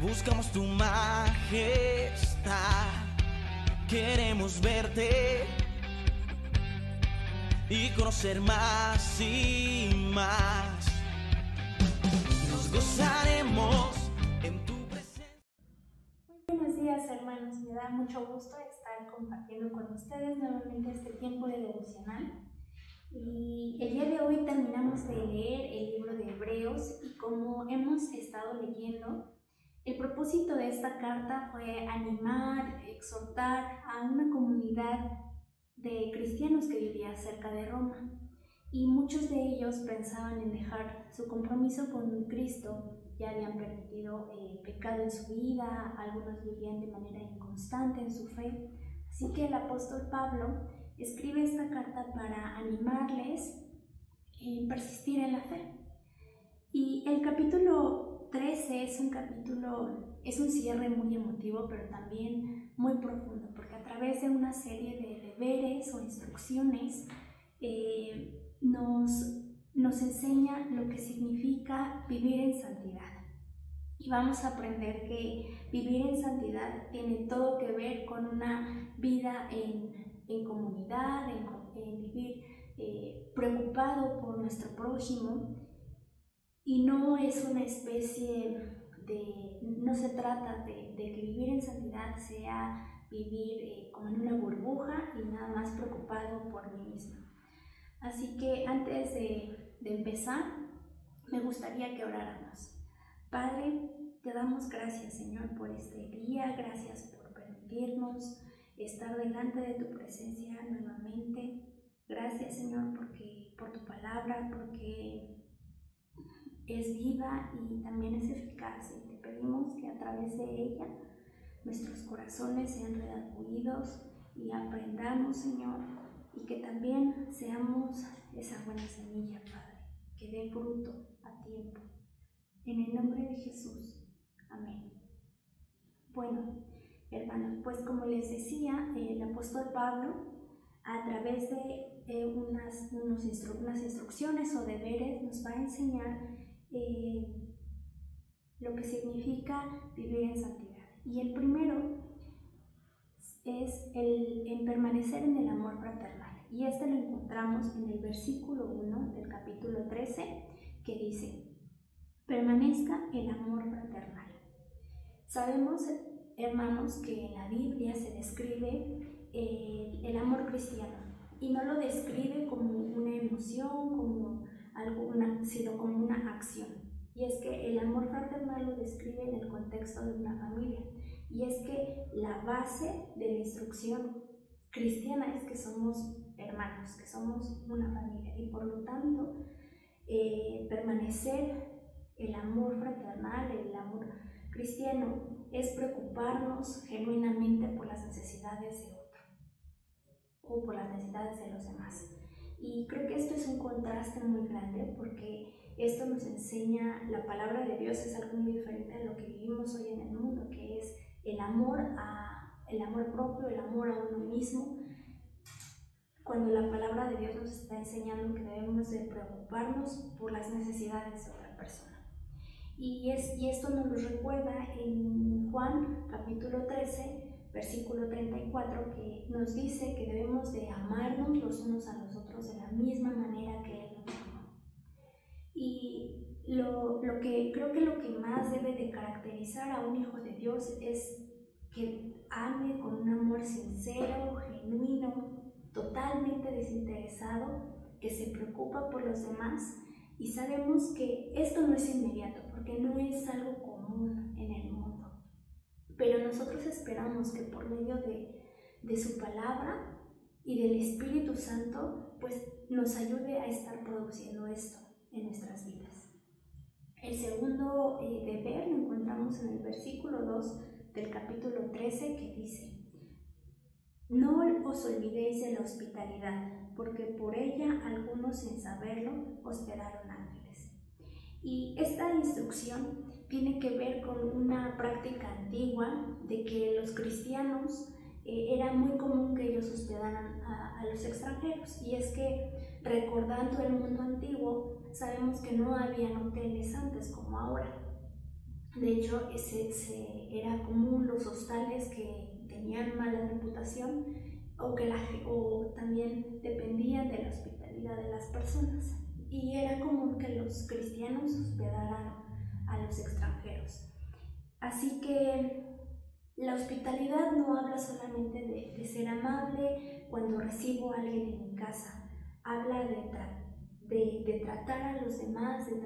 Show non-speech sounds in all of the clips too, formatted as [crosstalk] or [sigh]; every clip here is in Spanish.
buscamos tu majestad. Queremos verte y conocer más y más. Nos gozaremos en tu presencia. Muy buenos días hermanos, me da mucho gusto estar compartiendo con ustedes nuevamente este tiempo de devocional. Y el día de hoy terminamos de leer el libro de Hebreos y como hemos estado leyendo, el propósito de esta carta fue animar, exhortar a una comunidad de cristianos que vivía cerca de Roma. Y muchos de ellos pensaban en dejar su compromiso con Cristo, ya habían permitido eh, pecado en su vida, algunos vivían de manera inconstante en su fe. Así que el apóstol Pablo escribe esta carta para animarles en persistir en la fe. Y el capítulo 13 es un capítulo, es un cierre muy emotivo, pero también muy profundo, porque a través de una serie de deberes o instrucciones eh, nos, nos enseña lo que significa vivir en santidad. Y vamos a aprender que vivir en santidad tiene todo que ver con una vida en en comunidad, en, vivir eh, preocupado por nuestro prójimo y no es una especie de, no se trata de, que vivir en santidad sea vivir eh, como en una burbuja y nada más preocupado por mí mismo. Así que antes de, de empezar, me gustaría que oráramos. Padre, te damos gracias Señor por este día, gracias por permitirnos estar delante de tu presencia nuevamente. Gracias Señor porque, por tu palabra, porque es viva y también es eficaz. Y te pedimos que a través de ella nuestros corazones sean redarguidos y aprendamos, Señor, y que también seamos esa buena semilla, Padre, que dé fruto a tiempo. En el nombre de Jesús. Amén. Bueno, hermanos. Pues como les decía, el apóstol Pablo, a través de unas, unas instrucciones o deberes, nos va a enseñar eh, lo que significa vivir en santidad. Y el primero es el en permanecer en el amor fraternal. Y este lo encontramos en el versículo 1 del capítulo 13, que dice, permanezca el amor fraternal. Sabemos hermanos, que en la Biblia se describe eh, el amor cristiano y no lo describe como una emoción, como algo, sino como una acción. Y es que el amor fraternal lo describe en el contexto de una familia. Y es que la base de la instrucción cristiana es que somos hermanos, que somos una familia. Y por lo tanto, eh, permanecer el amor fraternal, el amor cristiano, es preocuparnos genuinamente por las necesidades de otro o por las necesidades de los demás. Y creo que esto es un contraste muy grande porque esto nos enseña, la palabra de Dios es algo muy diferente a lo que vivimos hoy en el mundo, que es el amor, a, el amor propio, el amor a uno mismo. Cuando la palabra de Dios nos está enseñando que debemos de preocuparnos por las necesidades de otra persona. Y, es, y esto nos lo recuerda en Juan capítulo 13, versículo 34, que nos dice que debemos de amarnos los unos a los otros de la misma manera que Él nos amó. Y lo, lo que creo que lo que más debe de caracterizar a un hijo de Dios es que ame con un amor sincero, genuino, totalmente desinteresado, que se preocupa por los demás y sabemos que esto no es inmediato, porque no es algo común en el mundo. Pero nosotros esperamos que por medio de, su palabra y del Espíritu Santo, pues nos ayude a estar produciendo esto en nuestras vidas. El segundo eh, deber lo encontramos en el versículo 2 del capítulo 13 que dice, no os olvidéis de la hospitalidad porque por ella algunos sin saberlo hospedaron ángeles. Y esta instrucción tiene que ver con una práctica antigua de que los cristianos eh, era muy común que ellos hospedaran a, a, los extranjeros. Y es que recordando el mundo antiguo, sabemos que no había hoteles antes como ahora. De hecho, ese, ese era común los hostales que tenían mala reputación o que la, o también dependían de la hospitalidad de las personas. Y era común que los cristianos hospedaran a los extranjeros. Así que la hospitalidad no habla solamente de, ser amable cuando recibo a alguien en mi casa, habla de, tratar a los demás, de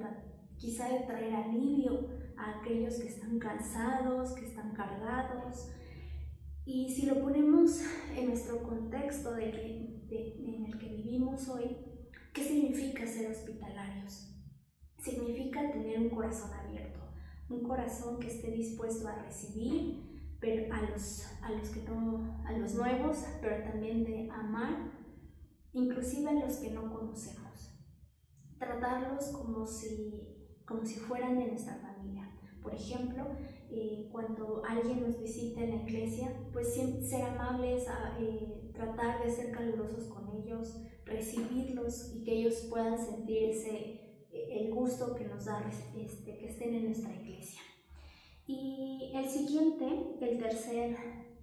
quizá de traer alivio a aquellos que están cansados, que están cargados. Y si lo ponemos en nuestro contexto en el que vivimos hoy, ¿qué significa ser hospitalarios? Significa tener un corazón abierto, un corazón que esté dispuesto a recibir pero a los, a los que no, a los nuevos, pero también de amar, inclusive a los que no conocemos. Tratarlos como si, como si fueran de nuestra familia. Por ejemplo, eh, cuando alguien nos visita en la iglesia, pues ser amables, a, eh, tratar de ser calurosos con ellos, recibirlos y que ellos puedan sentir ese, el gusto que nos da este, que estén en nuestra iglesia. Y el siguiente, el tercer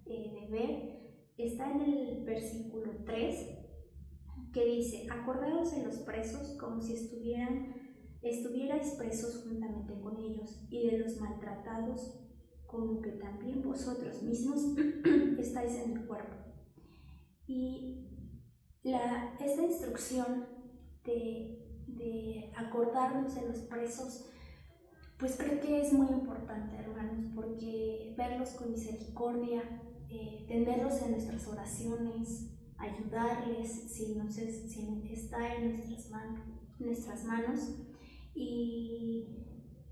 eh, deber, está en el versículo 3, que dice, acordaos de los presos como si estuvieran, estuvierais presos juntamente con ellos, y de los maltratados como que también vosotros mismos [clears throat] estáis en el cuerpo. Y la, esta instrucción de, de acordarnos de los presos pues creo que es muy importante, hermanos, porque verlos con misericordia, eh, tenerlos en nuestras oraciones, ayudarles si, nos si está en nuestras, manos, nuestras manos. Y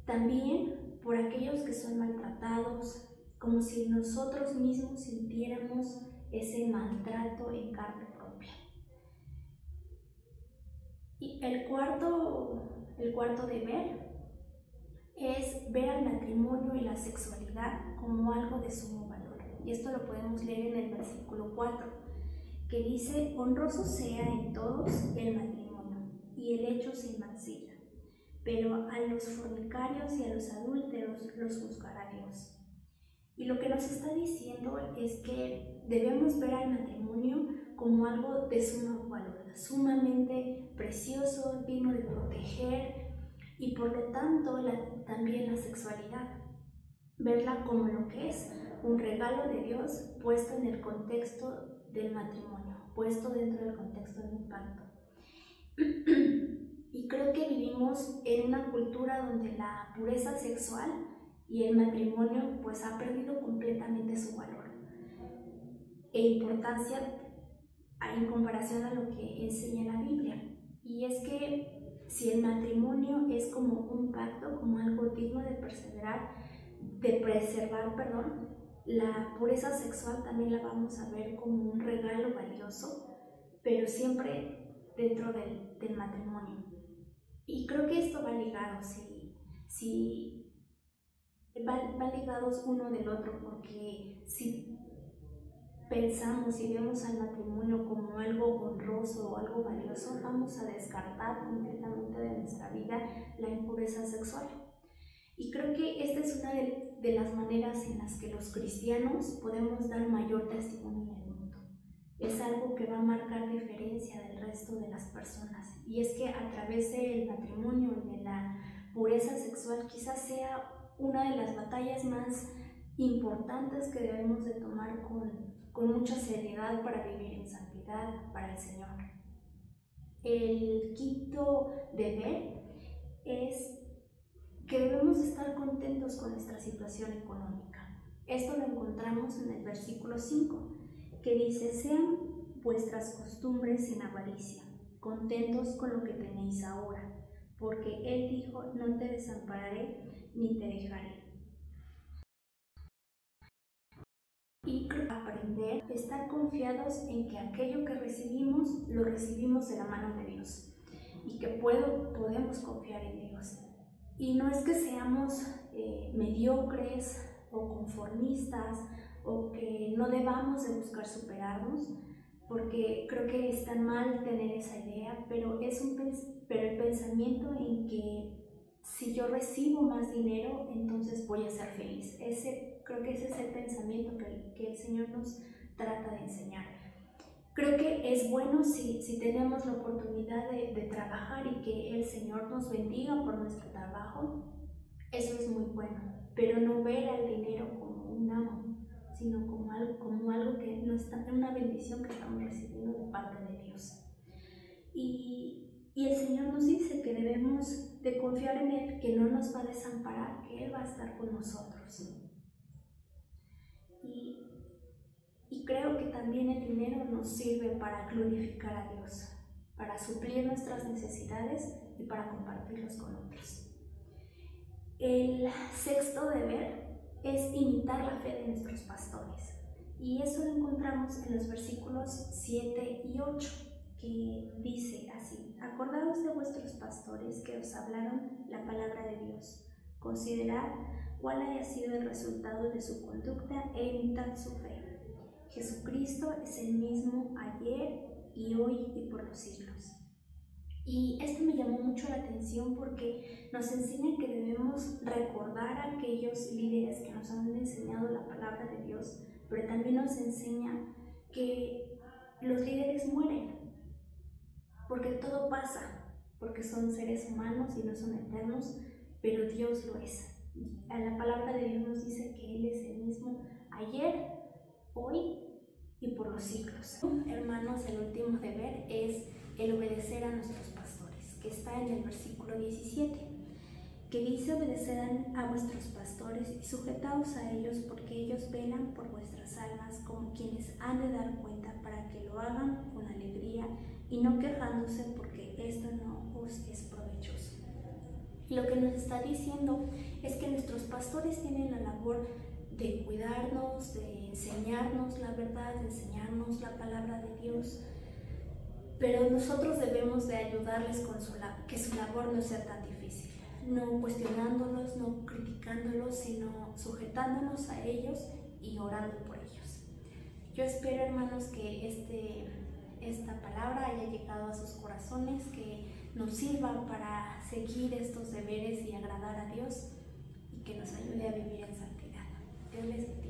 también por aquellos que son maltratados, como si nosotros mismos sintiéramos ese maltrato en carne Y el cuarto, el cuarto deber es ver al matrimonio y la sexualidad como algo de sumo valor. Y esto lo podemos leer en el versículo 4, que dice, honroso sea en todos el matrimonio y el hecho sin mancilla, pero a los fornicarios y a los adúlteros los juzgará Dios. Y lo que nos está diciendo es que debemos ver al matrimonio como algo de sumo valor, sumamente precioso, digno de proteger, y por lo tanto también la sexualidad. Verla como lo que es, un regalo de Dios puesto en el contexto del matrimonio, puesto dentro del contexto del pacto. [clears throat] y creo que vivimos en una cultura donde la pureza sexual y el matrimonio pues ha perdido completamente su valor e importancia en comparación a lo que enseña la Biblia. Y es que si el matrimonio es como un pacto, como algo digno de perseverar, de preservar, perdón, la pureza sexual también la vamos a ver como un regalo valioso, pero siempre dentro del, del matrimonio. Y creo que esto va ligado, si, si van va ligados uno del otro, porque si pensamos y vemos al matrimonio como algo honroso o algo valioso, vamos a descartar completamente de nuestra vida la impureza sexual. Y creo que esta es una de, de las maneras en las que los cristianos podemos dar mayor testimonio en el mundo. Es algo que va a marcar diferencia del resto de las personas. Y es que a través del matrimonio y de la pureza sexual quizás sea una de las batallas más importantes que debemos de tomar con con mucha seriedad para vivir en santidad para el Señor. El quinto deber es que debemos estar contentos con nuestra situación económica. Esto lo encontramos en el versículo 5, que dice, sean vuestras costumbres sin avaricia, contentos con lo que tenéis ahora, porque Él dijo, no te desampararé ni te dejaré. Y aprender, estar confiados en que aquello que recibimos lo recibimos de la mano de Dios y que puedo, podemos confiar en Dios. Y no es que seamos eh, mediocres o conformistas o que no debamos de buscar superarnos, porque creo que está mal tener esa idea, pero, es un, pero el pensamiento en que si yo recibo más dinero, entonces voy a ser feliz. Ese, creo que ese es el pensamiento que, que el Señor nos trata de enseñar. Creo que es bueno si, si tenemos la oportunidad de, de, trabajar y que el Señor nos bendiga por nuestro trabajo. Eso es muy bueno, pero no ver al dinero como un amo, sino como algo, como algo que no está, una bendición que estamos recibiendo de parte de Dios. Y, y el Señor nos dice que debemos de confiar en Él, que no nos va a desamparar, que Él va a estar con nosotros. Y, y creo que también el dinero nos sirve para glorificar a Dios, para suplir nuestras necesidades y para compartirlos con otros. El sexto deber es imitar la fe de nuestros pastores. Y eso lo encontramos en los versículos 7 y 8, que dice así, acordaos de vuestros pastores que os hablaron la palabra de Dios, considerad cuál haya sido el resultado de su conducta e imitad su fe. Jesucristo es el mismo ayer y hoy y por los siglos. Y esto me llamó mucho la atención porque nos enseña que debemos recordar a aquellos líderes que nos han enseñado la palabra de Dios, pero también nos enseña que los líderes mueren, porque todo pasa, porque son seres humanos y no son eternos, pero Dios lo es. La palabra de Dios nos dice que Él es el mismo ayer, hoy y por los siglos. Hermanos, el último deber es el obedecer a nuestros pastores, que está en el versículo 17, que dice obedecer a vuestros pastores y sujetaos a ellos porque ellos velan por vuestras almas como quienes han de dar cuenta para que lo hagan con alegría y no quejándose porque esto no os es provechoso. Lo que nos está diciendo es que nuestros pastores tienen la labor de cuidarnos, de enseñarnos la verdad, de enseñarnos la palabra de Dios, pero nosotros debemos de ayudarles con su que su labor no sea tan difícil, no cuestionándolos, no criticándolos, sino sujetándonos a ellos y orando por ellos. Yo espero, hermanos, que este, esta palabra haya llegado a sus corazones, que nos sirva para seguir estos deberes y agradar a Dios y que nos ayude a vivir en santidad. Dios les